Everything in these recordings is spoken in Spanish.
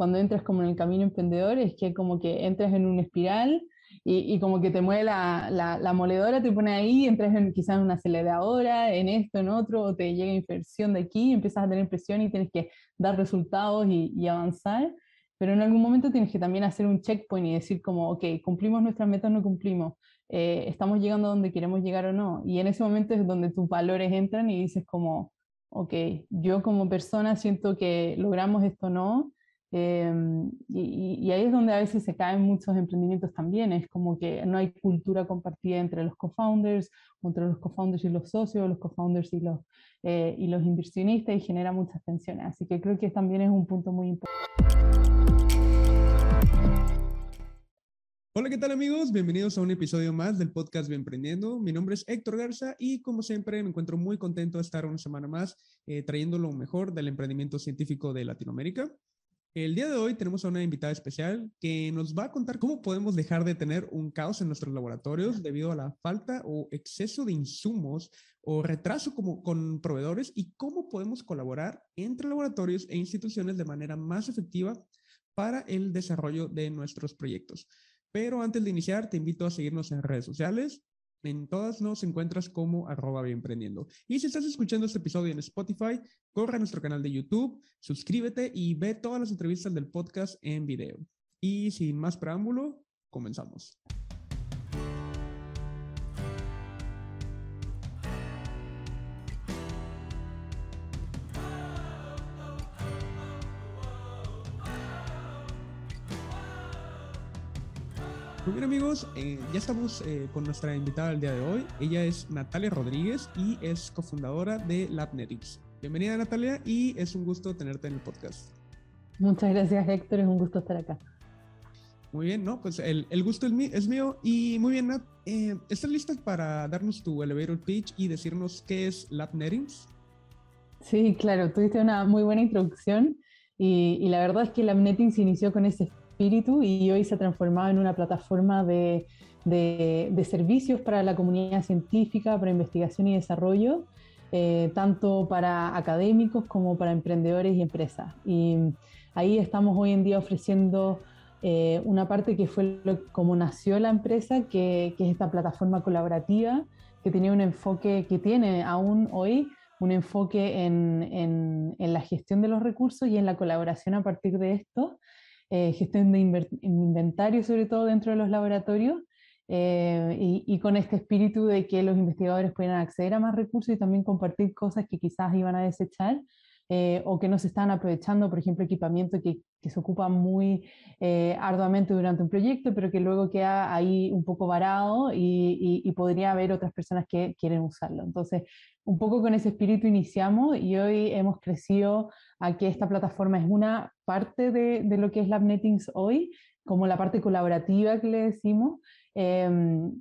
cuando entras como en el camino emprendedor es que como que entras en una espiral y, como que te mueve la, la, moledora, te pone ahí, entras en, quizás en una aceleradora, en esto, en otro, o te llega inversión de aquí, empiezas a tener presión y tienes que dar resultados y, y avanzar, pero en algún momento tienes que también hacer un checkpoint y decir como, ok, cumplimos nuestras metas no cumplimos, eh, estamos llegando a donde queremos llegar o no, y en ese momento es donde tus valores entran y dices como, ok, yo como persona siento que logramos esto o no, Em, y, ahí es donde a veces se caen muchos emprendimientos también, es como que no hay cultura compartida entre los co-founders, entre los co-founders y los socios, los co-founders y los, eh, y los inversionistas y genera muchas tensiones. Así que creo que también es un punto muy importante. Hola, ¿qué tal amigos? Bienvenidos a un episodio más del podcast Bien Emprendiendo. Mi nombre es Héctor Garza y como siempre me encuentro muy contento de estar una semana más eh, trayendo lo mejor del emprendimiento científico de Latinoamérica. El día de hoy tenemos a una invitada especial que nos va a contar cómo podemos dejar de tener un caos en nuestros laboratorios debido a la falta o exceso de insumos o retraso como con proveedores y cómo podemos colaborar entre laboratorios e instituciones de manera más efectiva para el desarrollo de nuestros proyectos. Pero antes de iniciar, te invito a seguirnos en redes sociales. En todas nos encuentras como arroba bienprendiendo. Y si estás escuchando este episodio en Spotify, corre a nuestro canal de YouTube, suscríbete y ve todas las entrevistas del podcast en video. Y sin más preámbulo, comenzamos. Bien amigos, eh, ya estamos eh, con nuestra invitada del día de hoy. Ella es Natalia Rodríguez y es cofundadora de LabNetics. Bienvenida Natalia y es un gusto tenerte en el podcast. Muchas gracias Héctor, es un gusto estar acá. Muy bien, ¿no? Pues el, el gusto es, mío, es mío. Y muy bien, Nat, eh, ¿estás lista para darnos tu elevator pitch y decirnos qué es LabNetics? Sí, claro, tuviste una muy buena introducción y, y la verdad es que LabNetics inició con ese y hoy se ha transformado en una plataforma de, de, servicios para la comunidad científica, para investigación y desarrollo, eh, tanto para académicos como para emprendedores y empresas. Y ahí estamos hoy en día ofreciendo eh, una parte que fue como nació la empresa, que, que, es esta plataforma colaborativa que tenía un enfoque, que tiene aún hoy un enfoque en, en, en la gestión de los recursos y en la colaboración a partir de esto eh, gestión de inventario sobre todo dentro de los laboratorios eh, y, con este espíritu de que los investigadores puedan acceder a más recursos y también compartir cosas que quizás iban a desechar eh, o que no se están aprovechando, por ejemplo, equipamiento que, que se ocupa muy arduamente durante un proyecto, pero que luego queda ahí un poco varado y, y, podría haber otras personas que quieren usarlo. Entonces, un poco con ese espíritu iniciamos y hoy hemos crecido a que esta plataforma es una parte de, de lo que es LabNetings hoy, como la parte colaborativa que le decimos. Em,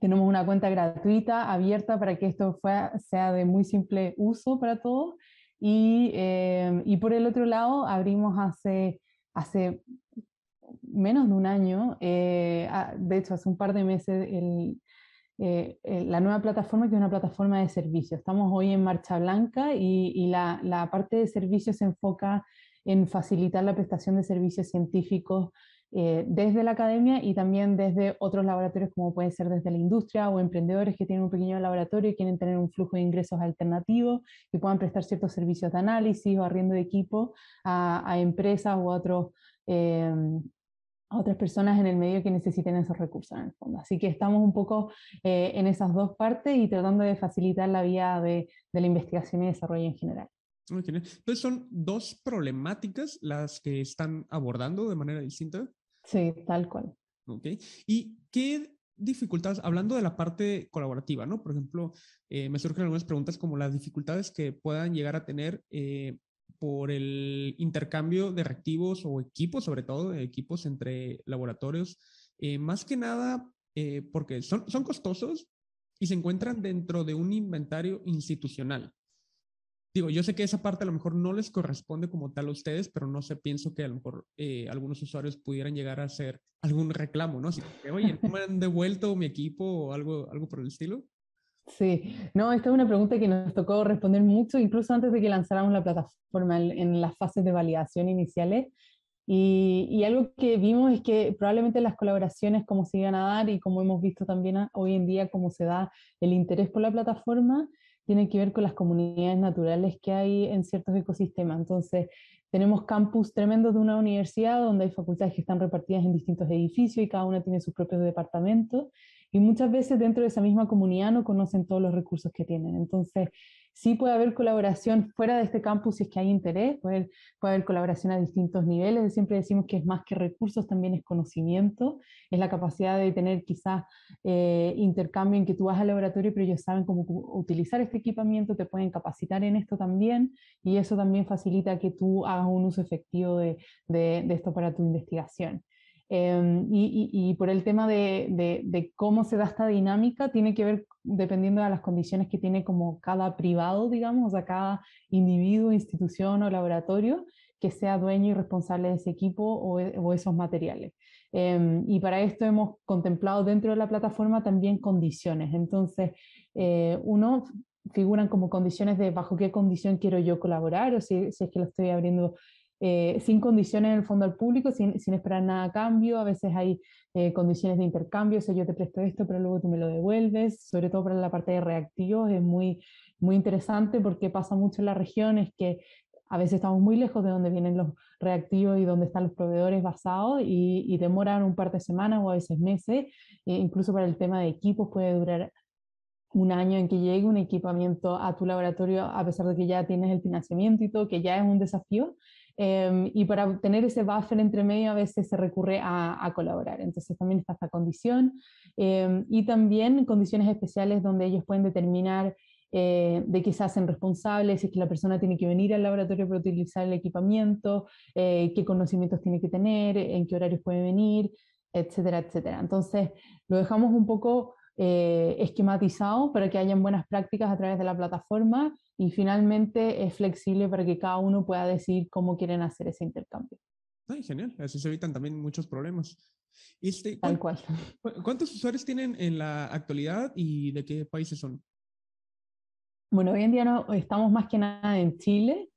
tenemos una cuenta gratuita, abierta, para que esto sea de muy simple uso para todos. Y, em, y por el otro lado, abrimos hace, hace menos de un año, eh, de hecho hace un par de meses, el, eh, eh, la nueva plataforma, que es una plataforma de servicios. Estamos hoy en marcha blanca y, la, la, parte de servicios se enfoca en facilitar la prestación de servicios científicos eh, desde la academia y también desde otros laboratorios como puede ser desde la industria o emprendedores que tienen un pequeño laboratorio y quieren tener un flujo de ingresos alternativo y puedan prestar ciertos servicios de análisis o arriendo de equipo a, a empresas u otros a otras personas en el medio que necesiten esos recursos en el fondo. Así que estamos un poco eh, en esas dos partes y tratando de facilitar la vía de, de la investigación y desarrollo en general. Entonces son dos problemáticas las que están abordando de manera distinta. Sí, tal cual. Ok. ¿Y qué dificultades, hablando de la parte colaborativa, ¿no? Por ejemplo, eh, me surgen algunas preguntas como las dificultades que puedan llegar a tener eh, por el intercambio de reactivos o equipos, sobre todo equipos entre laboratorios, eh, más que nada eh, porque son, son costosos y se encuentran dentro de un inventario institucional. Digo, yo sé que esa parte a lo mejor no les corresponde como tal a ustedes, pero no sé, pienso que a lo mejor eh, algunos usuarios pudieran llegar a hacer algún reclamo, ¿no? Así que, oye, ¿no me han devuelto mi equipo o algo, algo por el estilo? Sí, no, esta es una pregunta que nos tocó responder mucho, incluso antes de que lanzáramos la plataforma en, las fases de validación iniciales. Y, algo que vimos es que probablemente las colaboraciones como se iban a dar y como hemos visto también hoy en día cómo se da el interés por la plataforma, tiene que ver con las comunidades naturales que hay en ciertos ecosistemas. Entonces, tenemos campus tremendos de una universidad donde hay facultades que están repartidas en distintos edificios y cada una tiene sus propios departamentos. Y muchas veces dentro de esa misma comunidad no conocen todos los recursos que tienen. Entonces, Sí puede haber colaboración fuera de este campus si es que hay interés, puede, puede haber colaboración a distintos niveles. Siempre decimos que es más que recursos, también es conocimiento, es la capacidad de tener quizás eh, intercambio en que tú vas al laboratorio, pero ellos saben cómo utilizar este equipamiento, te pueden capacitar en esto también, y eso también facilita que tú hagas un uso efectivo de, de, de esto para tu investigación. Em, y, por el tema de, cómo se da esta dinámica, tiene que ver dependiendo de las condiciones que tiene como cada privado, digamos, o sea, cada individuo, institución o laboratorio que sea dueño y responsable de ese equipo o, e, esos materiales. Em, y para esto hemos contemplado dentro de la plataforma también condiciones. Entonces, eh, uno figuran como condiciones de bajo qué condición quiero yo colaborar o si, si es que lo estoy abriendo eh, sin condiciones en el fondo al público, sin, sin esperar nada a cambio. A veces hay eh, condiciones de intercambio, o sea, yo te presto esto, pero luego tú me lo devuelves. Sobre todo para la parte de reactivos es muy, muy interesante porque pasa mucho en la región, es que a veces estamos muy lejos de donde vienen los reactivos y donde están los proveedores basados y, y demoran un par de semanas o a veces meses. E incluso para el tema de equipos puede durar un año en que llegue un equipamiento a tu laboratorio, a pesar de que ya tienes el financiamiento y todo, que ya es un desafío. Em, y para tener ese buffer entre medio a veces se recurre a, colaborar. Entonces también está esta condición em, y también condiciones especiales donde ellos pueden determinar eh, de qué se hacen responsables, si es que la persona tiene que venir al laboratorio para utilizar el equipamiento, eh, qué conocimientos tiene que tener, en qué horarios puede venir, etcétera, etcétera. Entonces lo dejamos un poco eh, esquematizado para que hayan buenas prácticas a través de la plataforma y finalmente es flexible para que cada uno pueda decidir cómo quieren hacer ese intercambio. Ay, genial, así se evitan también muchos problemas. Este, Tal cual. ¿Cuántos usuarios tienen en la actualidad y de qué países son? Bueno, hoy en día no, estamos más que nada en Chile.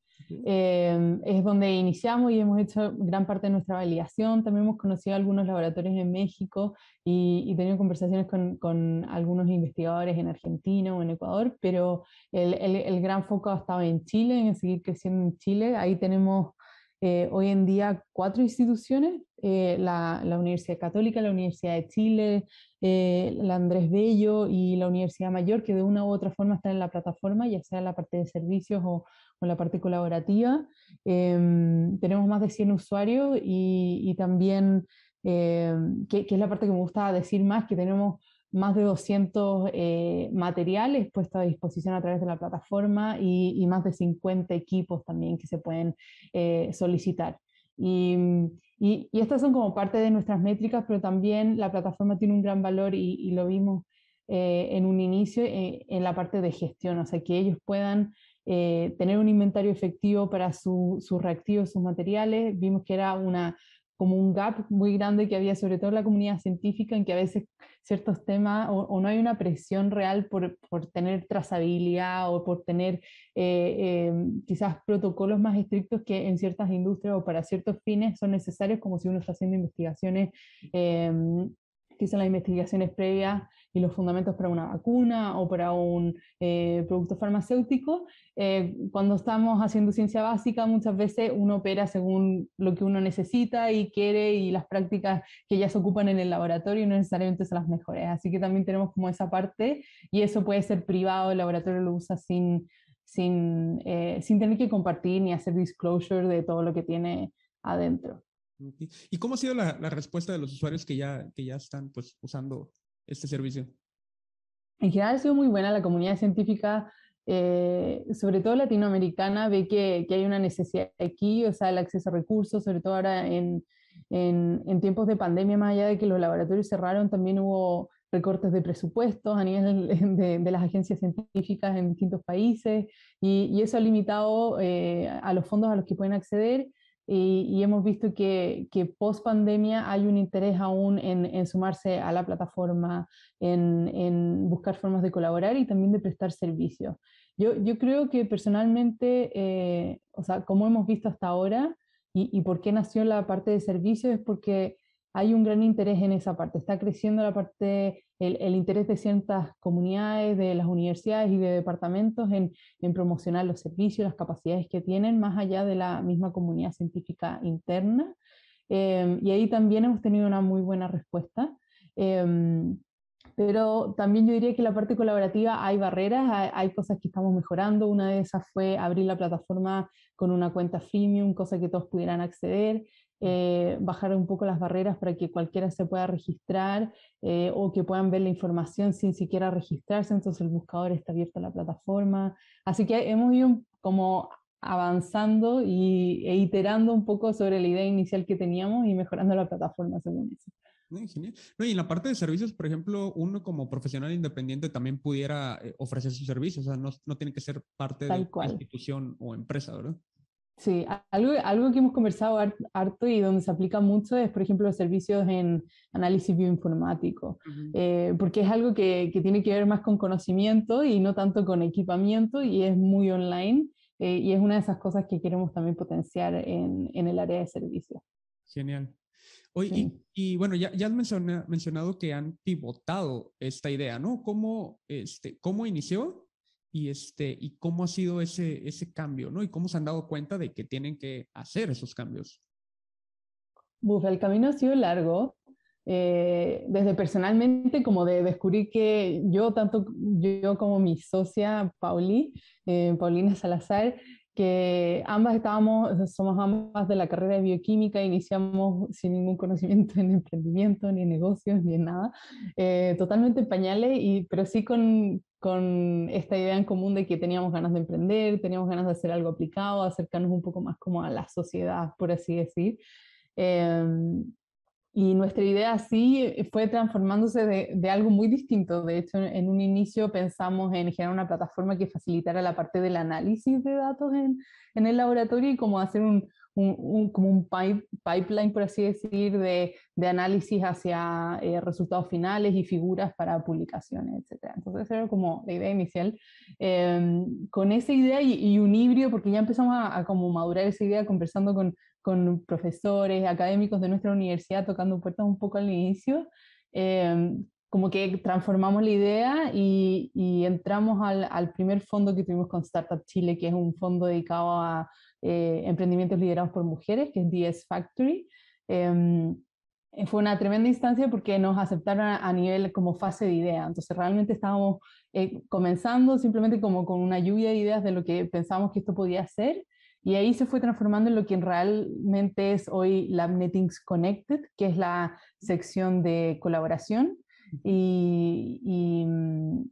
Em, es donde iniciamos y hemos hecho gran parte de nuestra validación. También hemos conocido algunos laboratorios en México y, y tenido conversaciones con, con, algunos investigadores en Argentina o en Ecuador, pero el, el, el, gran foco ha estado en Chile, en seguir creciendo en Chile. Ahí tenemos eh, hoy en día cuatro instituciones, eh, la, la, Universidad Católica, la Universidad de Chile, eh, la Andrés Bello y la Universidad Mayor, que de una u otra forma están en la plataforma, ya sea la parte de servicios o, con la parte colaborativa. Em, tenemos más de 100 usuarios y, también, em, que, es la parte que me gusta decir más, que tenemos más de 200 eh, materiales puestos a disposición a través de la plataforma y, más de 50 equipos también que se pueden eh, solicitar. Y, y, estas son como parte de nuestras métricas, pero también la plataforma tiene un gran valor y, lo vimos eh, en un inicio en la parte de gestión, o sea, que ellos puedan eh, tener un inventario efectivo para sus reactivos, sus materiales. Vimos que era una, como un gap muy grande que había, sobre todo en la comunidad científica, en que a veces ciertos temas o, no hay una presión real por, por tener trazabilidad o por tener eh, eh, quizás protocolos más estrictos que en ciertas industrias o para ciertos fines son necesarios, como si uno está haciendo investigaciones, que son las investigaciones previas y los fundamentos para una vacuna o para un eh, producto farmacéutico. Eh, cuando estamos haciendo ciencia básica, muchas veces uno opera según lo que uno necesita y quiere y las prácticas que ya se ocupan en el laboratorio no necesariamente son las mejores. Así que también tenemos como esa parte y eso puede ser privado, el laboratorio lo usa sin, sin, eh, sin tener que compartir ni hacer disclosure de todo lo que tiene adentro. ¿Y cómo ha sido la, la, respuesta de los usuarios que ya, que ya están pues, usando este servicio? En general ha sido muy buena la comunidad científica, eh, sobre todo latinoamericana, ve que, que, hay una necesidad aquí, o sea, el acceso a recursos, sobre todo ahora en, en, tiempos de pandemia, más allá de que los laboratorios cerraron, también hubo recortes de presupuestos a nivel de, de las agencias científicas en distintos países y, y eso ha limitado eh, a los fondos a los que pueden acceder y, hemos visto que, post pandemia hay un interés aún en, sumarse a la plataforma, en, buscar formas de colaborar y también de prestar servicios. Yo, yo creo que personalmente, eh, o sea, como hemos visto hasta ahora, ¿Y, por qué nació la parte de servicios? Es porque hay un gran interés en esa parte. Está creciendo la parte, el, interés de ciertas comunidades, de las universidades y de departamentos en, promocionar los servicios, las capacidades que tienen, más allá de la misma comunidad científica interna. Em, y ahí también hemos tenido una muy buena respuesta. Em, pero también yo diría que la parte colaborativa hay barreras, hay, cosas que estamos mejorando. Una de esas fue abrir la plataforma con una cuenta freemium, cosa que todos pudieran acceder, eh, bajar un poco las barreras para que cualquiera se pueda registrar eh, o que puedan ver la información sin siquiera registrarse, entonces el buscador está abierto a la plataforma. Así que hemos ido como avanzando y, e iterando un poco sobre la idea inicial que teníamos y mejorando la plataforma según eso. Genial. No, y en la parte de servicios, por ejemplo, uno como profesional independiente también pudiera eh, ofrecer sus servicios, o sea, no, no tiene que ser parte de una institución o empresa, ¿verdad? Sí, algo, algo que hemos conversado harto y donde se aplica mucho es, por ejemplo, los servicios en análisis bioinformático, eh, porque es algo que, que, tiene que ver más con conocimiento y no tanto con equipamiento y es muy online eh, y es una de esas cosas que queremos también potenciar en, en el área de servicios. Genial. Oye, y, bueno, ya, ya has mencionado que han pivotado esta idea, ¿no? ¿Cómo, este, cómo inició y, este, y cómo ha sido ese, ese cambio, ¿no? Y cómo se han dado cuenta de que tienen que hacer esos cambios. Buf, el camino ha sido largo, eh, desde personalmente como de descubrir que yo, tanto yo como mi socia Pauli, eh, Paulina Salazar, que ambas estábamos, somos ambas de la carrera de bioquímica, iniciamos sin ningún conocimiento en emprendimiento, ni en negocios, ni en nada, eh, totalmente en pañales, y, pero sí con, con esta idea en común de que teníamos ganas de emprender, teníamos ganas de hacer algo aplicado, acercarnos un poco más como a la sociedad, por así decir. Em, y nuestra idea sí eh, fue transformándose de, de, algo muy distinto. De hecho, en un inicio pensamos en generar una plataforma que facilitara la parte del análisis de datos en, en el laboratorio y como hacer un, un, como un pipeline, por así decir, de, de análisis hacia eh, resultados finales y figuras para publicaciones, etc. Entonces, esa era como la idea inicial. Em, con esa idea y, un híbrido, porque ya empezamos a, a como madurar esa idea conversando con con profesores, académicos de nuestra universidad tocando puertas un poco al inicio, em, como que transformamos la idea y, entramos al, al, primer fondo que tuvimos con Startup Chile, que es un fondo dedicado a eh, emprendimientos liderados por mujeres, que es DS Factory. Em, fue una tremenda instancia porque nos aceptaron a, nivel como fase de idea. Entonces realmente estábamos eh, comenzando simplemente como con una lluvia de ideas de lo que pensábamos que esto podía ser y ahí se fue transformando en lo que realmente es hoy LabNetings Connected, que es la sección de colaboración. Y,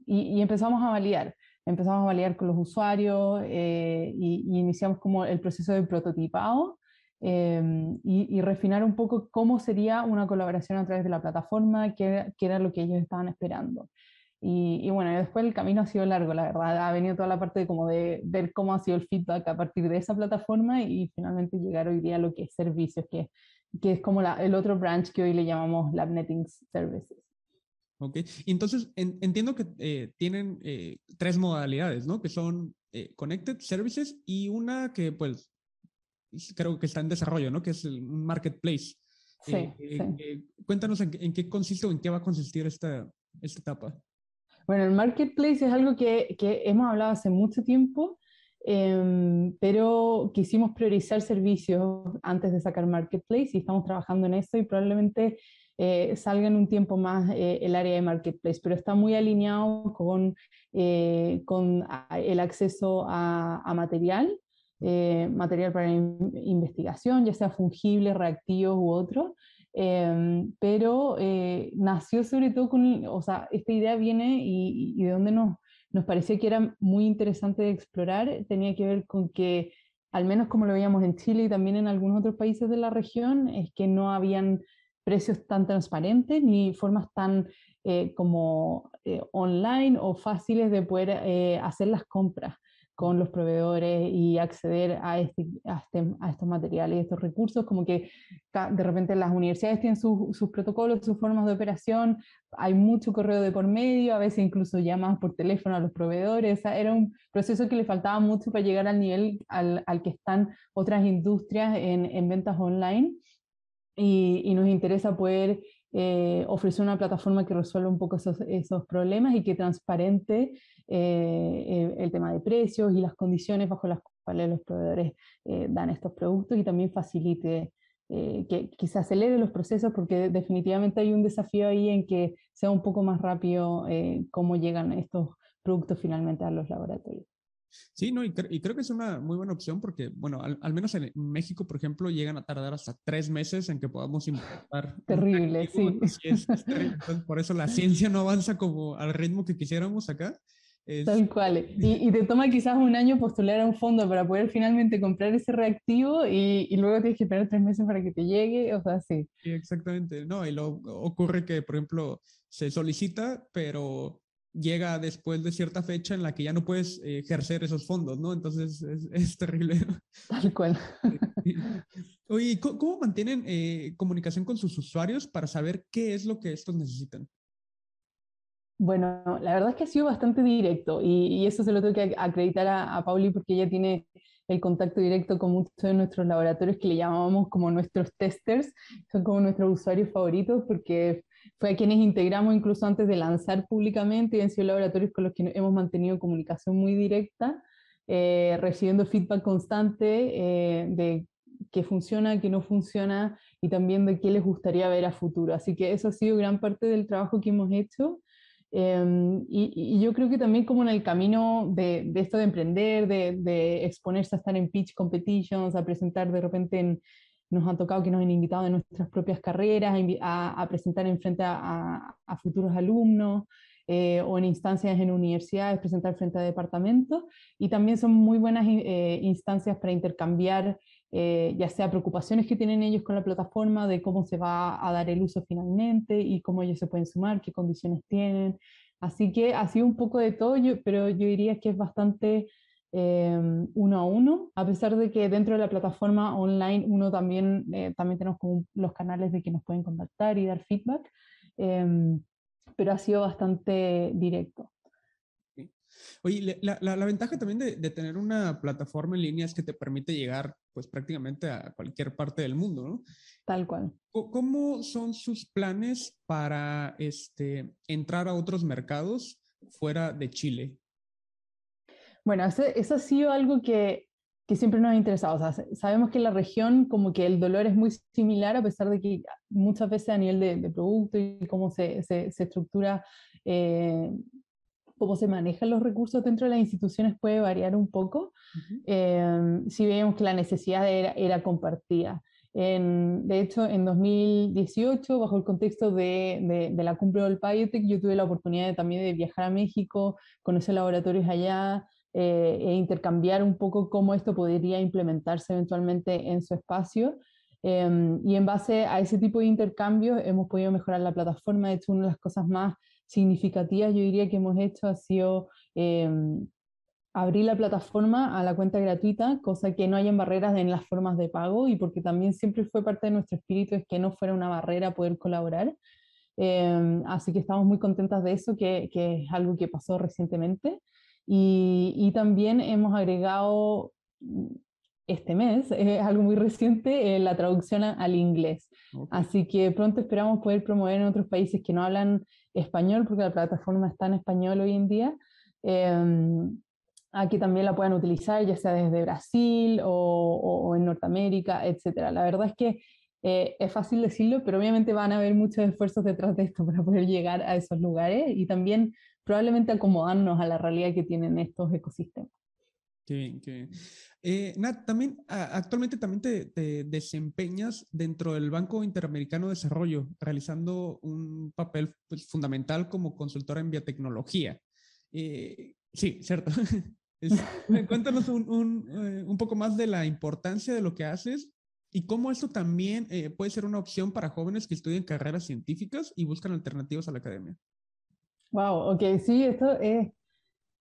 y, empezamos a validar. Empezamos a validar con los usuarios eh, y, iniciamos como el proceso de prototipado em, y, refinar un poco cómo sería una colaboración a través de la plataforma, qué, qué era lo que ellos estaban esperando. Y, bueno, después el camino ha sido largo, la verdad. Ha venido toda la parte de, como de ver cómo ha sido el feedback a partir de esa plataforma y finalmente llegar hoy día a lo que es servicios, que, que es como la, el otro branch que hoy le llamamos LabNetting Services. Ok, entonces entiendo que eh, tienen eh, tres modalidades, ¿no? Que son eh, Connected Services y una que pues creo que está en desarrollo, ¿no? Que es un marketplace. Sí, sí. cuéntanos en, en, qué consiste o en qué va a consistir esta, esta etapa. Bueno, el marketplace es algo que, hemos hablado hace mucho tiempo, em, pero quisimos priorizar servicios antes de sacar marketplace y estamos trabajando en eso y probablemente eh, salga en un tiempo más eh, el área de marketplace, pero está muy alineado con, eh, con el acceso a, material, material para investigación, ya sea fungible, reactivo u otro, Em, pero eh, nació sobre todo con, o sea, esta idea viene y, de donde nos, nos pareció que era muy interesante de explorar, tenía que ver con que, al menos como lo veíamos en Chile y también en algunos otros países de la región, es que no habían precios tan transparentes ni formas tan eh, como eh, online o fáciles de poder hacer las compras. Con los proveedores y acceder a, este, a, este, a estos materiales y estos recursos, como que de repente las universidades tienen sus protocolos, sus formas de operación, hay mucho correo de por medio, a veces incluso llamas por teléfono a los proveedores, era un proceso que le faltaba mucho para llegar al nivel al, al que están otras industrias en, en ventas online. Y, y, nos interesa poder eh, ofrecer una plataforma que resuelva un poco esos, problemas y que transparente eh, el tema de precios y las condiciones bajo las cuales los proveedores eh, dan estos productos y también facilite que, que, se acelere los procesos porque definitivamente hay un desafío ahí en que sea un poco más rápido cómo llegan estos productos finalmente a los laboratorios. Sí, no, y, creo que es una muy buena opción porque, bueno, al, menos en México, por ejemplo, llegan a tardar hasta tres meses en que podamos importar. Terrible, sí. por eso la ciencia no avanza como al ritmo que quisiéramos acá. Tal cual. Y, te toma quizás un año postular a un fondo para poder finalmente comprar ese reactivo y, y, luego tienes que esperar tres meses para que te llegue, o sea, sí. sí exactamente. No, y lo ocurre que, por ejemplo, se solicita, pero llega después de cierta fecha en la que ya no puedes eh, ejercer esos fondos, ¿no? Entonces es, terrible. Tal cual. Oye, ¿cómo, mantienen eh, comunicación con sus usuarios para saber qué es lo que estos necesitan? Bueno, la verdad es que ha sido bastante directo y, eso se lo tengo que acreditar a, a, Pauli porque ella tiene el contacto directo con muchos de nuestros laboratorios que le llamamos como nuestros testers, son como nuestros usuarios favoritos porque fue a quienes integramos incluso antes de lanzar públicamente y han sido laboratorios con los que hemos mantenido comunicación muy directa, eh, recibiendo feedback constante eh, de qué funciona, qué no funciona y también de qué les gustaría ver a futuro. Así que eso ha sido gran parte del trabajo que hemos hecho. Em, y, yo creo que también como en el camino de, esto de emprender, de, de, exponerse a estar en pitch competitions, a presentar de repente en, nos ha tocado que nos han invitado de nuestras propias carreras a, presentar en frente a, a futuros alumnos eh, o en instancias en universidades, presentar frente a departamentos. Y también son muy buenas eh, instancias para intercambiar eh, ya sea preocupaciones que tienen ellos con la plataforma, de cómo se va a dar el uso finalmente y cómo ellos se pueden sumar, qué condiciones tienen. Así que ha sido un poco de todo, pero yo diría que es bastante Em, uno a uno, a pesar de que dentro de la plataforma online uno también, eh, también tenemos como los canales de que nos pueden contactar y dar feedback, em, pero ha sido bastante directo. Oye, la, la, ventaja también de, de, tener una plataforma en línea es que te permite llegar pues prácticamente a cualquier parte del mundo, ¿no? Tal cual. ¿Cómo son sus planes para este, entrar a otros mercados fuera de Chile? Bueno, eso, ha sido algo que, que, siempre nos ha interesado. O sea, sabemos que en la región como que el dolor es muy similar, a pesar de que muchas veces a nivel de, producto y cómo se, se, se estructura, eh, cómo se manejan los recursos dentro de las instituciones puede variar un poco. Eh, si vemos que la necesidad era, era compartida. En, de hecho, en 2018, bajo el contexto de, de, de la cumbre del Biotech, yo tuve la oportunidad de, también de viajar a México, conocer laboratorios allá, eh, e intercambiar un poco cómo esto podría implementarse eventualmente en su espacio. Em, y en base a ese tipo de intercambios hemos podido mejorar la plataforma. De hecho, una de las cosas más significativas, yo diría que hemos hecho ha sido em, abrir la plataforma a la cuenta gratuita, cosa que no hayan barreras en las formas de pago y porque también siempre fue parte de nuestro espíritu es que no fuera una barrera poder colaborar. Em, así que estamos muy contentas de eso, que, que es algo que pasó recientemente. Y, y también hemos agregado mm, este mes, es algo muy reciente, eh, la traducción al inglés. Así que pronto esperamos poder promover en otros países que no hablan español, porque la plataforma está en español hoy en día, eh, a que también la puedan utilizar, ya sea desde Brasil o, o, en Norteamérica, etc. La verdad es que eh, es fácil decirlo, pero obviamente van a haber muchos esfuerzos detrás de esto para poder llegar a esos lugares y también probablemente acomodarnos a la realidad que tienen estos ecosistemas. Qué bien, qué bien. Eh, Nat, también actualmente también te, desempeñas dentro del Banco Interamericano de Desarrollo, realizando un papel pues, fundamental como consultora en biotecnología. Eh, sí, cierto. cuéntanos un, un, eh, un, poco más de la importancia de lo que haces y cómo esto también eh, puede ser una opción para jóvenes que estudian carreras científicas y buscan alternativas a la academia. Wow, ok, sí, esto es,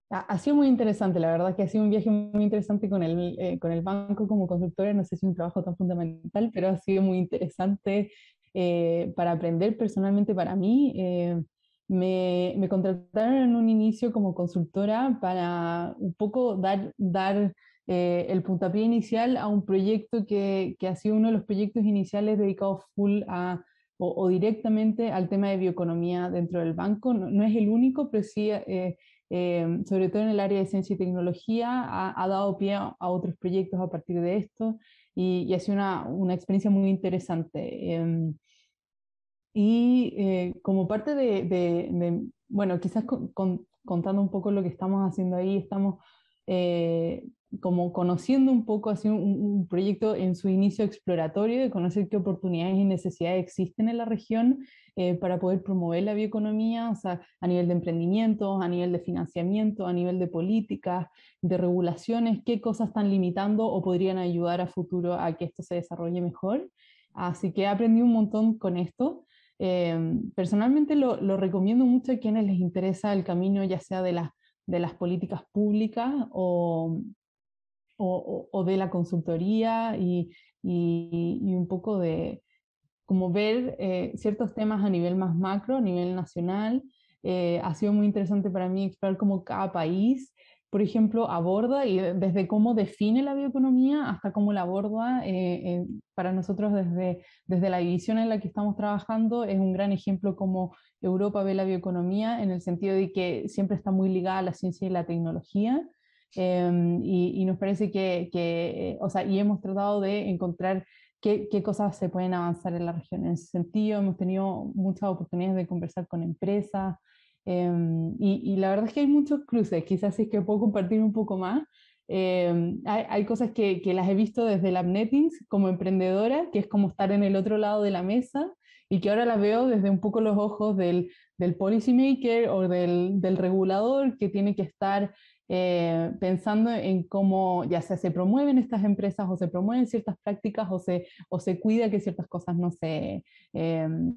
Ha, sido muy interesante, la verdad que ha sido un viaje muy interesante con el, eh, con el banco como consultora, no sé si un trabajo tan fundamental, pero ha sido muy interesante eh, para aprender personalmente para mí. Eh, me, me, contrataron en un inicio como consultora para un poco dar, dar el puntapié inicial a un proyecto que, que, ha sido uno de los proyectos iniciales dedicados full a, o, directamente al tema de bioeconomía dentro del banco. No, no es el único, pero sí Em, sobre todo en el área de ciencia y tecnología, ha, dado pie a, otros proyectos a partir de esto y, ha sido una, una, experiencia muy interesante. Em, y eh, como parte de, de, bueno, quizás contando un poco lo que estamos haciendo ahí, estamos eh, como conociendo un poco así un, proyecto en su inicio exploratorio, de conocer qué oportunidades y necesidades existen en la región eh, para poder promover la bioeconomía, o sea, a nivel de emprendimiento, a nivel de financiamiento, a nivel de políticas, de regulaciones, qué cosas están limitando o podrían ayudar a futuro a que esto se desarrolle mejor. Así que he aprendido un montón con esto. Eh, personalmente lo, lo recomiendo mucho a quienes les interesa el camino, ya sea de las de las políticas públicas o, o, de la consultoría y, y, un poco de como ver eh, ciertos temas a nivel más macro, a nivel nacional. Eh, ha sido muy interesante para mí explorar cómo cada país, por ejemplo, aborda y desde cómo define la bioeconomía hasta cómo la aborda. Eh, para nosotros desde, desde la división en la que estamos trabajando es un gran ejemplo cómo Europa ve la bioeconomía en el sentido de que siempre está muy ligada a la ciencia y la tecnología Em, y, nos parece que, que, o sea, y hemos tratado de encontrar qué, qué, cosas se pueden avanzar en la región. En ese sentido, hemos tenido muchas oportunidades de conversar con empresas em, y, y, la verdad es que hay muchos cruces, quizás es que puedo compartir un poco más. Em, hay, hay, cosas que, que, las he visto desde LabNetings como emprendedora, que es como estar en el otro lado de la mesa y que ahora las veo desde un poco los ojos del, del policymaker o del, del regulador que tiene que estar eh, pensando en cómo ya sea se promueven estas empresas o se promueven ciertas prácticas o se, o se cuida que ciertas cosas no se, em,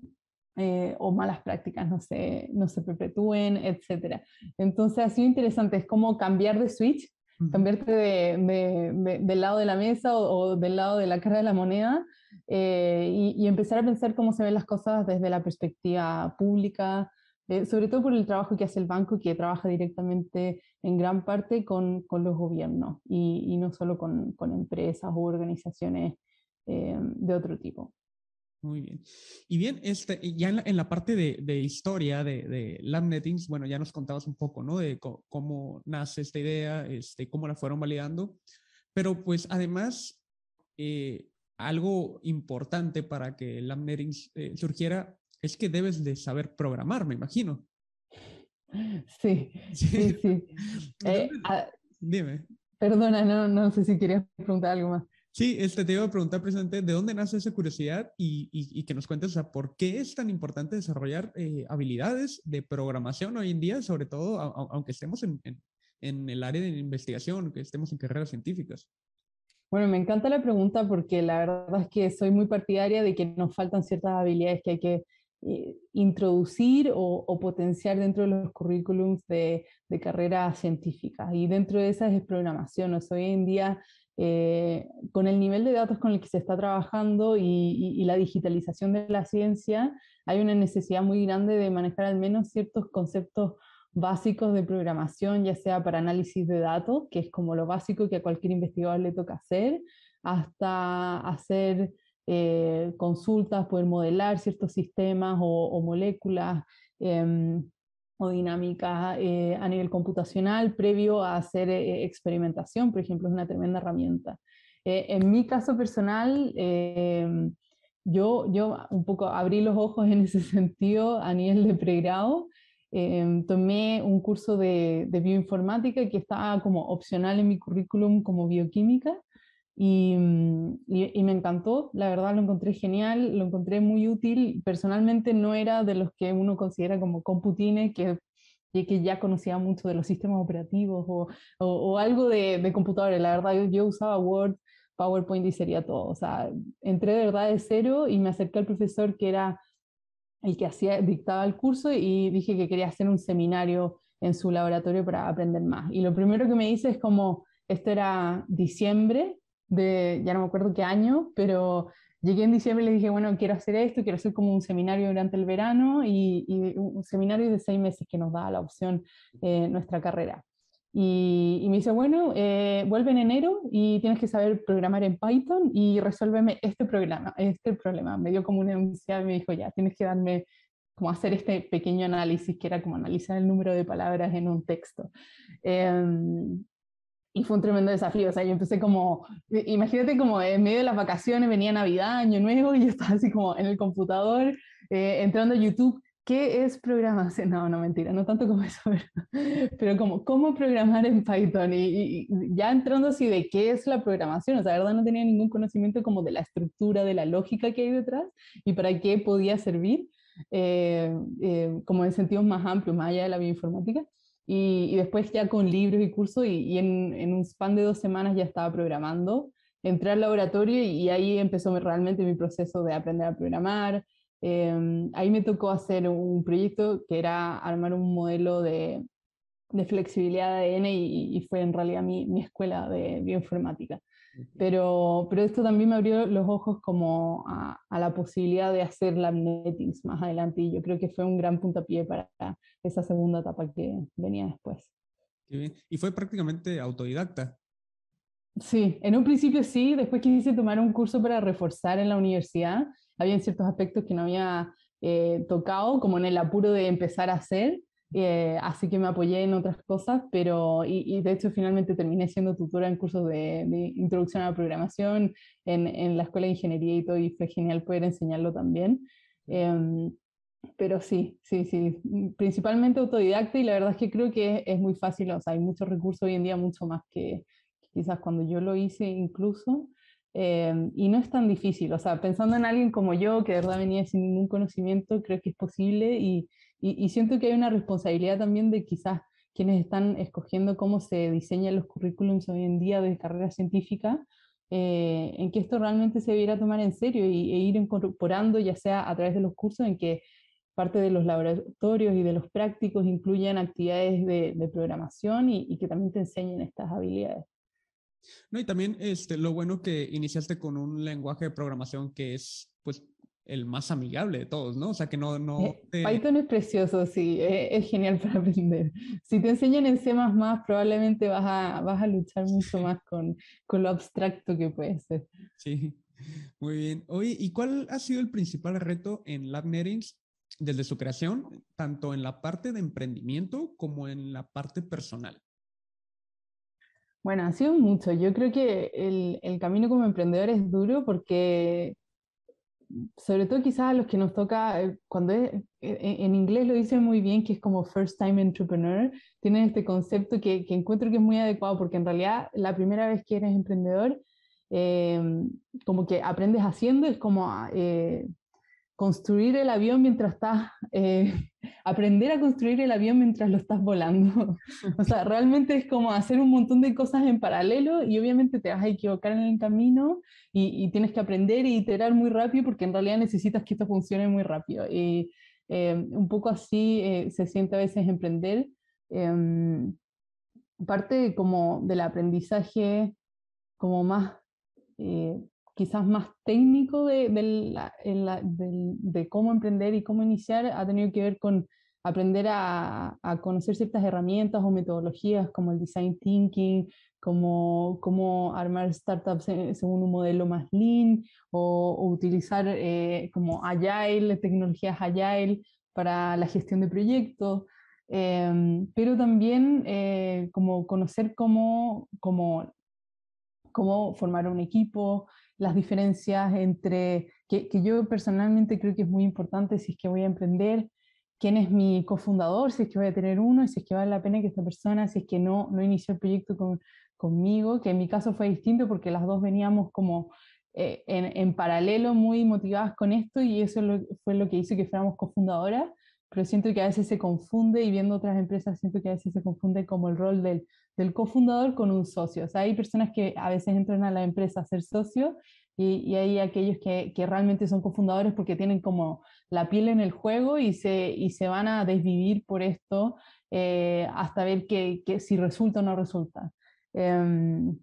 eh, o malas prácticas no se, no se perpetúen, etc. Entonces ha sido interesante, es como cambiar de switch, cambiarte de, del lado de la mesa o, del lado de la cara de la moneda eh, y, y empezar a pensar cómo se ven las cosas desde la perspectiva pública, eh, sobre todo por el trabajo que hace el banco, que trabaja directamente en gran parte con, con los gobiernos y, y, no solo con, con empresas u organizaciones eh, de otro tipo. Muy bien. Y bien, este, ya en la, en la parte de, de, historia de, de LabNettings, bueno, ya nos contabas un poco, ¿no? De cómo nace esta idea, este, cómo la fueron validando, pero pues además, eh, algo importante para que LabNettings surgiera es que debes de saber programar, me imagino. Sí, sí, sí. Eh, ah, dime. Perdona, no, no sé si querías preguntar algo más. Sí, este, te iba a preguntar precisamente de dónde nace esa curiosidad y, y, que nos cuentes, o sea, por qué es tan importante desarrollar eh, habilidades de programación hoy en día, sobre todo aunque estemos en, en, en, el área de investigación, que estemos en carreras científicas. Bueno, me encanta la pregunta porque la verdad es que soy muy partidaria de que nos faltan ciertas habilidades que hay que eh, introducir o, potenciar dentro de los currículums de, carreras científicas. Y dentro de esas es programación. O hoy en día, eh, con el nivel de datos con el que se está trabajando y, la digitalización de la ciencia, hay una necesidad muy grande de manejar al menos ciertos conceptos básicos de programación, ya sea para análisis de datos, que es como lo básico que a cualquier investigador le toca hacer, hasta hacer eh, consultas, poder modelar ciertos sistemas o, moléculas em, o dinámicas eh, a nivel computacional previo a hacer eh, experimentación, por ejemplo, es una tremenda herramienta. en mi caso personal, em, yo, yo un poco abrí los ojos en ese sentido a nivel de pregrado. Em, tomé un curso de, de, bioinformática que estaba como opcional en mi currículum como bioquímica Mm, y, y, me encantó, la verdad lo encontré genial, lo encontré muy útil. Personalmente no era de los que uno considera como computines, que, que ya conocía mucho de los sistemas operativos o, o, algo de, de, computadores. La verdad yo, yo, usaba Word, PowerPoint y sería todo. O sea, entré de verdad de cero y me acerqué al profesor que era el que hacía, dictaba el curso y dije que quería hacer un seminario en su laboratorio para aprender más. Y lo primero que me dice es como, esto era diciembre de, ya no me acuerdo qué año, pero llegué en diciembre y le dije, bueno, quiero hacer esto, quiero hacer como un seminario durante el verano y, un seminario de seis meses que nos da la opción eh, nuestra carrera. Y, me dice, bueno, eh, vuelve en enero y tienes que saber programar en Python y resuélveme este programa, este problema. Me dio como una enunciado y me dijo, ya, tienes que darme como hacer este pequeño análisis que era como analizar el número de palabras en un texto. Em, y fue un tremendo desafío, o sea, yo empecé como, imagínate como en medio de las vacaciones, venía Navidad, Año Nuevo, y yo estaba así como en el computador, eh, entrando a YouTube, ¿qué es programación? No, no, mentira, no tanto como eso, pero, como cómo programar en Python, y, ya entrando así de qué es la programación, o sea, la verdad no tenía ningún conocimiento como de la estructura, de la lógica que hay detrás, y para qué podía servir, eh, eh, como en sentidos más amplios, más allá de la bioinformática. Y, después ya con libros y cursos y, en, en, un span de dos semanas ya estaba programando. Entré al laboratorio y, ahí empezó realmente mi proceso de aprender a programar. Em, ahí me tocó hacer un proyecto que era armar un modelo de, de flexibilidad de ADN y, fue en realidad mi, mi escuela de bioinformática. Pero, pero esto también me abrió los ojos como a, a, la posibilidad de hacer lab más adelante y yo creo que fue un gran puntapié para esa segunda etapa que venía después. Y fue prácticamente autodidacta. Sí, en un principio sí, después quise tomar un curso para reforzar en la universidad. Había ciertos aspectos que no había eh, tocado, como en el apuro de empezar a hacer, eh, así que me apoyé en otras cosas, pero y, de hecho finalmente terminé siendo tutora en cursos de, introducción a la programación en, en, la escuela de ingeniería y todo, y fue genial poder enseñarlo también. Em, pero sí, sí, sí, principalmente autodidacta y la verdad es que creo que es, muy fácil, o sea, hay muchos recursos hoy en día, mucho más que, quizás cuando yo lo hice incluso. Em, y no es tan difícil, o sea, pensando en alguien como yo, que de verdad venía sin ningún conocimiento, creo que es posible y, y, siento que hay una responsabilidad también de quizás quienes están escogiendo cómo se diseñan los currículums hoy en día de carrera científica, eh, en que esto realmente se debiera tomar en serio y, e ir incorporando, ya sea a través de los cursos en que parte de los laboratorios y de los prácticos incluyan actividades de, programación y, y, que también te enseñen estas habilidades. No, y también este, lo bueno que iniciaste con un lenguaje de programación que es pues el más amigable de todos, ¿no? O sea, que no... no eh, Python es precioso, sí, eh, es, genial para aprender. Si te enseñan en C++, probablemente vas a, vas a luchar mucho más con, con lo abstracto que puede ser. Sí, muy bien. Oye, ¿y cuál ha sido el principal reto en LabNetings desde su creación, tanto en la parte de emprendimiento como en la parte personal? Bueno, ha sido mucho. Yo creo que el, el camino como emprendedor es duro porque sobre todo quizás a los que nos toca, eh, cuando es, eh, en inglés lo dicen muy bien, que es como first time entrepreneur, tienen este concepto que, que encuentro que es muy adecuado porque en realidad la primera vez que eres emprendedor, eh, como que aprendes haciendo, es como eh, construir el avión mientras estás, eh, aprender a construir el avión mientras lo estás volando. o sea, realmente es como hacer un montón de cosas en paralelo y obviamente te vas a equivocar en el camino y, tienes que aprender e iterar muy rápido porque en realidad necesitas que esto funcione muy rápido. Y eh, un poco así eh, se siente a veces emprender. Em, parte como del aprendizaje como más quizás más técnico de, de, cómo emprender y cómo iniciar ha tenido que ver con aprender a, conocer ciertas herramientas o metodologías como el design thinking, como cómo armar startups según un modelo más lean o, utilizar eh, como agile, tecnologías agile para la gestión de proyectos. Em, pero también eh, como conocer cómo, cómo, cómo formar un equipo, las diferencias entre, que, que, yo personalmente creo que es muy importante si es que voy a emprender, quién es mi cofundador, si es que voy a tener uno, si es que vale la pena que esta persona, si es que no, no inició el proyecto con, conmigo, que en mi caso fue distinto porque las dos veníamos como eh, en, en, paralelo muy motivadas con esto y eso fue lo que hizo que fuéramos cofundadoras, pero siento que a veces se confunde y viendo otras empresas siento que a veces se confunde como el rol del del cofundador con un socio. O sea, hay personas que a veces entran a la empresa a ser socio y, hay aquellos que, que, realmente son cofundadores porque tienen como la piel en el juego y se, y se van a desvivir por esto eh, hasta ver que, que, si resulta o no resulta. Em,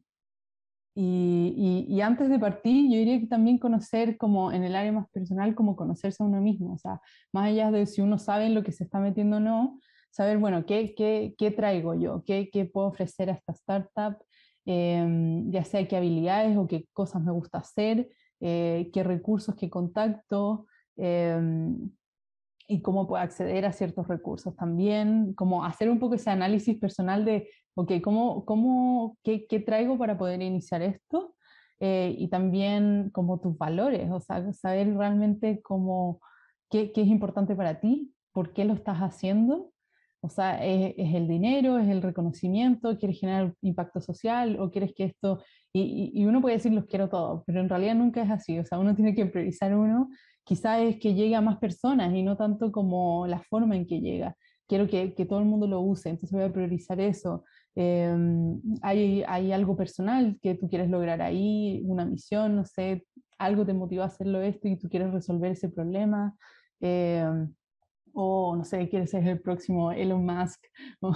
y, y, antes de partir, yo diría que también conocer como en el área más personal, como conocerse a uno mismo, o sea, más allá de si uno sabe en lo que se está metiendo o no, saber, bueno, ¿qué, qué, qué traigo yo? ¿Qué, ¿Qué, puedo ofrecer a esta startup? Em, ya sea qué habilidades o qué cosas me gusta hacer, eh, qué recursos, qué contacto, em, y cómo puedo acceder a ciertos recursos también, como hacer un poco ese análisis personal de, ok, ¿cómo, cómo, qué, qué traigo para poder iniciar esto? Eh, y también como tus valores, o sea, saber realmente cómo, qué, qué es importante para ti, por qué lo estás haciendo o sea, ¿es, el dinero, es el reconocimiento, quieres generar impacto social o quieres que esto... Y, y, uno puede decir los quiero todos, pero en realidad nunca es así. O sea, uno tiene que priorizar uno. Quizás es que llegue a más personas y no tanto como la forma en que llega. Quiero que, que todo el mundo lo use, entonces voy a priorizar eso. Em, hay, hay algo personal que tú quieres lograr ahí, una misión, no sé, algo te motiva a hacerlo esto y tú quieres resolver ese problema. Eh, o no sé, quieres ser el próximo Elon Musk o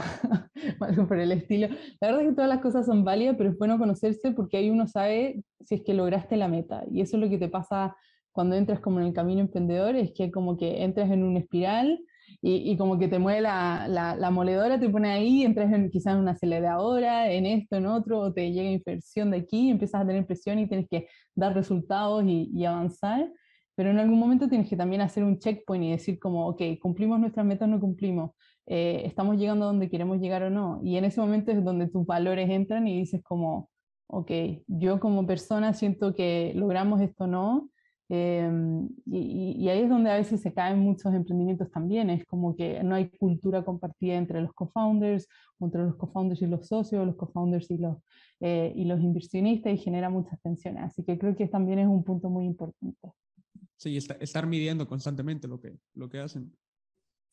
algo por el estilo. La verdad es que todas las cosas son válidas, pero es bueno conocerse porque ahí uno sabe si es que lograste la meta. Y eso es lo que te pasa cuando entras como en el camino emprendedor, es que como que entras en una espiral y, como que te mueve la, la, moledora, te pone ahí, entras en, quizás en una aceleradora, en esto, en otro, o te llega inversión de aquí, empiezas a tener presión y tienes que dar resultados y avanzar pero en algún momento tienes que también hacer un checkpoint y decir como, ok, cumplimos nuestras metas no cumplimos, eh, estamos llegando a donde queremos llegar o no. Y en ese momento es donde tus valores entran y dices como, ok, yo como persona siento que logramos esto o no. Em, y, y, ahí es donde a veces se caen muchos emprendimientos también. Es como que no hay cultura compartida entre los co-founders, entre los co-founders y los socios, los co-founders y los, eh, y los inversionistas y genera muchas tensiones. Así que creo que también es un punto muy importante. Sí, estar midiendo constantemente lo que, lo que hacen.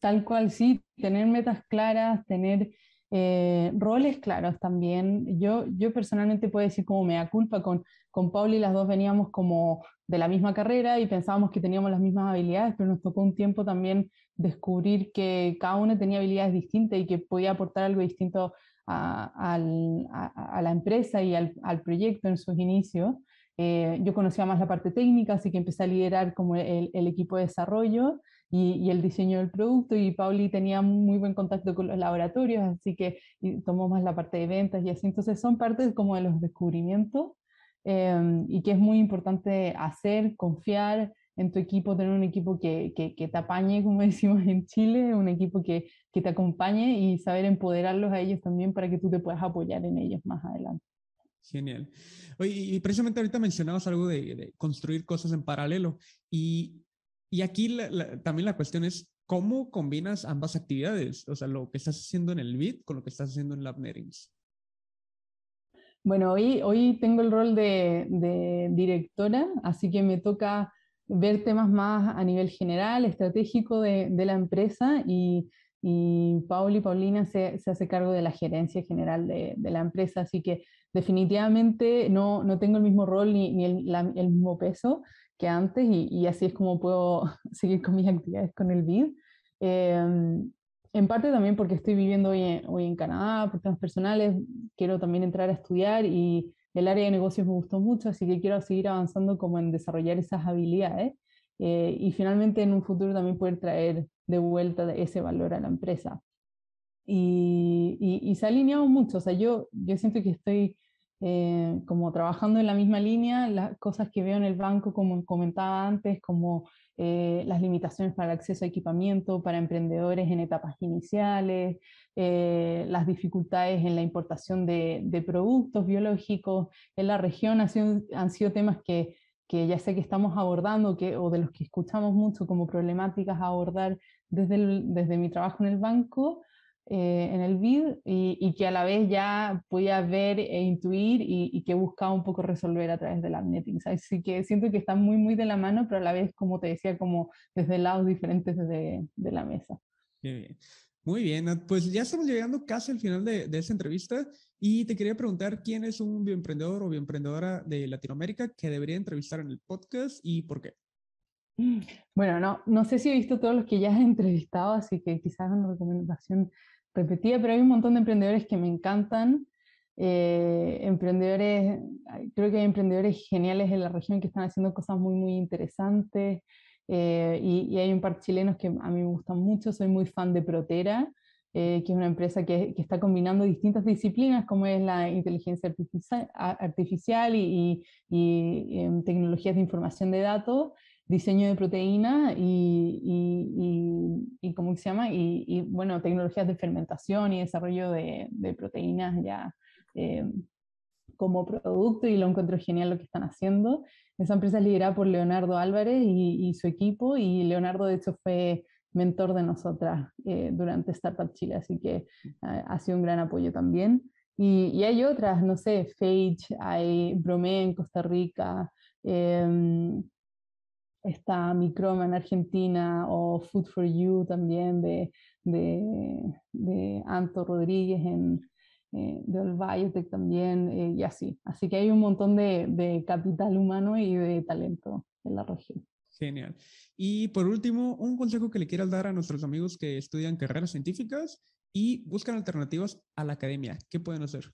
Tal cual, sí, tener metas claras, tener eh, roles claros también. Yo, yo personalmente puedo decir como me da culpa con, con Pauli, las dos veníamos como de la misma carrera y pensábamos que teníamos las mismas habilidades, pero nos tocó un tiempo también descubrir que cada uno tenía habilidades distintas y que podía aportar algo distinto a, la empresa y al, proyecto en sus inicios. Eh, yo conocía más la parte técnica, así que empecé a liderar como el, equipo de desarrollo y, el diseño del producto y Pauli tenía muy buen contacto con los laboratorios, así que tomó más la parte de ventas y así. Entonces son partes como de los descubrimientos em, y que es muy importante hacer, confiar en tu equipo, tener un equipo que, que, que te apañe, como decimos en Chile, un equipo que, que te acompañe y saber empoderarlos a ellos también para que tú te puedas apoyar en ellos más adelante. Genial. Oye, y precisamente ahorita mencionabas algo de, construir cosas en paralelo. Y, y aquí también la cuestión es, ¿cómo combinas ambas actividades? O sea, lo que estás haciendo en el BIT con lo que estás haciendo en LabNetings. Bueno, hoy, hoy tengo el rol de, de, directora, así que me toca ver temas más a nivel general, estratégico de, de la empresa y, y Paul y Paulina se, se, hace cargo de la gerencia general de, de la empresa, así que definitivamente no, no tengo el mismo rol ni, ni el, el, mismo peso que antes y, y, así es como puedo seguir con mis actividades con el BID. Eh, en parte también porque estoy viviendo hoy en, hoy en Canadá, por temas personales, quiero también entrar a estudiar y el área de negocios me gustó mucho, así que quiero seguir avanzando como en desarrollar esas habilidades eh, y finalmente en un futuro también poder traer de vuelta ese valor a la empresa y, y, se ha alineado mucho. O sea, yo, yo siento que estoy eh, como trabajando en la misma línea, las cosas que veo en el banco, como comentaba antes, como eh, las limitaciones para el acceso a equipamiento para emprendedores en etapas iniciales, eh, las dificultades en la importación de, de, productos biológicos en la región han sido, han sido temas que, que, ya sé que estamos abordando que, o de los que escuchamos mucho como problemáticas a abordar desde, desde mi trabajo en el banco eh, en el BID y, que a la vez ya podía ver e intuir y, que buscaba un poco resolver a través de la netting. Así que siento que están muy, muy de la mano, pero a la vez, como te decía, como desde lados diferentes de, de la mesa. Muy bien, pues ya estamos llegando casi al final de, de esta entrevista y te quería preguntar quién es un bioemprendedor o bioemprendedora de Latinoamérica que debería entrevistar en el podcast y por qué. Bueno, no, no sé si he visto todos los que ya has entrevistado, así que quizás una recomendación repetida, pero hay un montón de emprendedores que me encantan. Eh, emprendedores, creo que hay emprendedores geniales en la región que están haciendo cosas muy, muy interesantes. Eh, y, hay un par chilenos que a mí me gustan mucho. Soy muy fan de Protera, eh, que es una empresa que, está combinando distintas disciplinas, como es la inteligencia artificial, artificial y, y, em, tecnologías de información de datos diseño de proteína y, y, y, ¿cómo se llama? Y, bueno, tecnologías de fermentación y desarrollo de, proteínas ya eh, como producto y lo encuentro genial lo que están haciendo. Esa empresa es liderada por Leonardo Álvarez y, su equipo y Leonardo de hecho fue mentor de nosotras eh, durante Startup Chile, así que ha sido un gran apoyo también. Y, hay otras, no sé, Phage, hay Bromé en Costa Rica, eh, está Microma en Argentina o Food for You también de, de, de Anto Rodríguez en, eh, Biotech también eh, y así. Así que hay un montón de, de, capital humano y de talento en la región. Genial. Y por último, un consejo que le quieras dar a nuestros amigos que estudian carreras científicas y buscan alternativas a la academia. ¿Qué pueden hacer?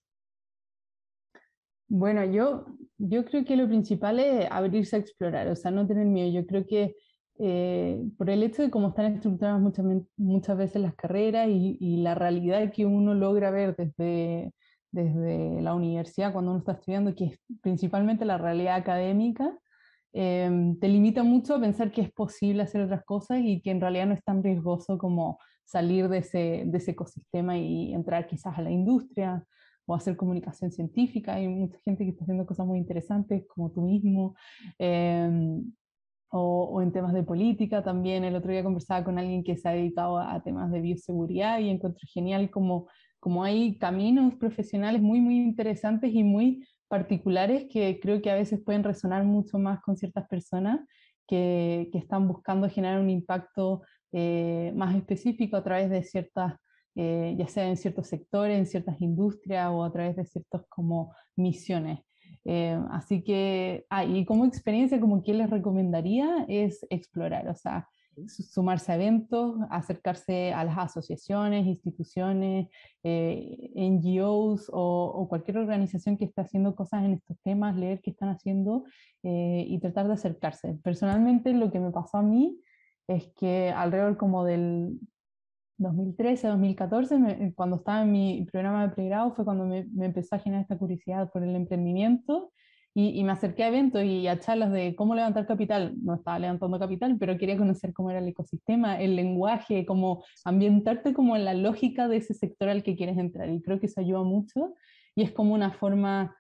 Bueno, yo, yo creo que lo principal es abrirse a explorar, o sea, no tener miedo. Yo creo que eh, por el hecho de cómo están estructuradas muchas, muchas veces las carreras y, y, la realidad que uno logra ver desde, desde la universidad cuando uno está estudiando, que es principalmente la realidad académica, eh, te limita mucho a pensar que es posible hacer otras cosas y que en realidad no es tan riesgoso como salir de ese, de ese ecosistema y entrar quizás a la industria o hacer comunicación científica. Hay mucha gente que está haciendo cosas muy interesantes, como tú mismo, em, o, o, en temas de política también. El otro día conversaba con alguien que se ha dedicado a, temas de bioseguridad y encuentro genial como, como hay caminos profesionales muy, muy interesantes y muy particulares que creo que a veces pueden resonar mucho más con ciertas personas que, que están buscando generar un impacto eh, más específico a través de ciertas eh, ya sea en ciertos sectores, en ciertas industrias o a través de ciertas como misiones. Eh, así que, ah, y como experiencia, como que les recomendaría es explorar, o sea, sumarse a eventos, acercarse a las asociaciones, instituciones, eh, NGOs o, o, cualquier organización que esté haciendo cosas en estos temas, leer qué están haciendo y tratar de acercarse. Personalmente lo que me pasó a mí es que alrededor como del 2013, 2014, eh, cuando estaba en mi programa de pregrado, fue cuando me, me empezó a generar esta curiosidad por el emprendimiento y, y, me acerqué a eventos y a charlas de cómo levantar capital. No estaba levantando capital, pero quería conocer cómo era el ecosistema, el lenguaje, cómo ambientarte como en la lógica de ese sector al que quieres entrar. Y creo que eso ayuda mucho y es como una forma,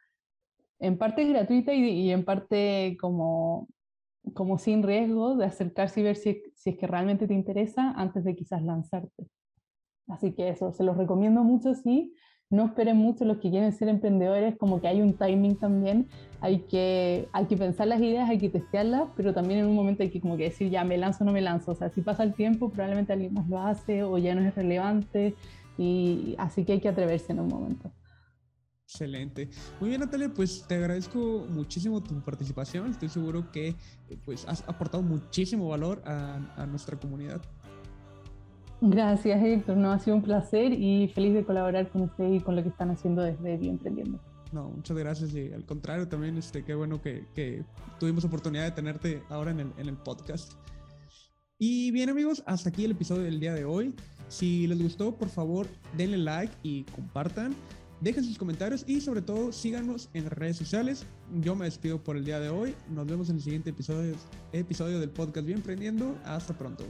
en parte gratuita y, y en parte como como sin riesgo de acercarse y ver si, si, es que realmente te interesa antes de quizás lanzarte. Así que eso, se los recomiendo mucho, sí. No esperen mucho los que quieren ser emprendedores, como que hay un timing también, hay que, hay que pensar las ideas, hay que testearlas, pero también en un momento hay que como que decir, ya me lanzo o no me lanzo. O sea, si pasa el tiempo, probablemente alguien más lo hace o ya no es relevante, y así que hay que atreverse en un momento. Excelente. Muy bien, Natalia, pues te agradezco muchísimo tu participación. Estoy seguro que eh, pues, has aportado muchísimo valor a, a, nuestra comunidad. Gracias, Héctor. No, ha sido un placer y feliz de colaborar con usted y con lo que están haciendo desde Bioemprendiendo. No, muchas gracias. Y al contrario, también este, qué bueno que, que tuvimos oportunidad de tenerte ahora en el, en el podcast. Y bien amigos, hasta aquí el episodio del día de hoy. Si les gustó, por favor, denle like y compartan. Dejen sus comentarios y sobre todo síganos en redes sociales. Yo me despido por el día de hoy. Nos vemos en el siguiente episodio, episodio del podcast Bien Prendiendo. Hasta pronto.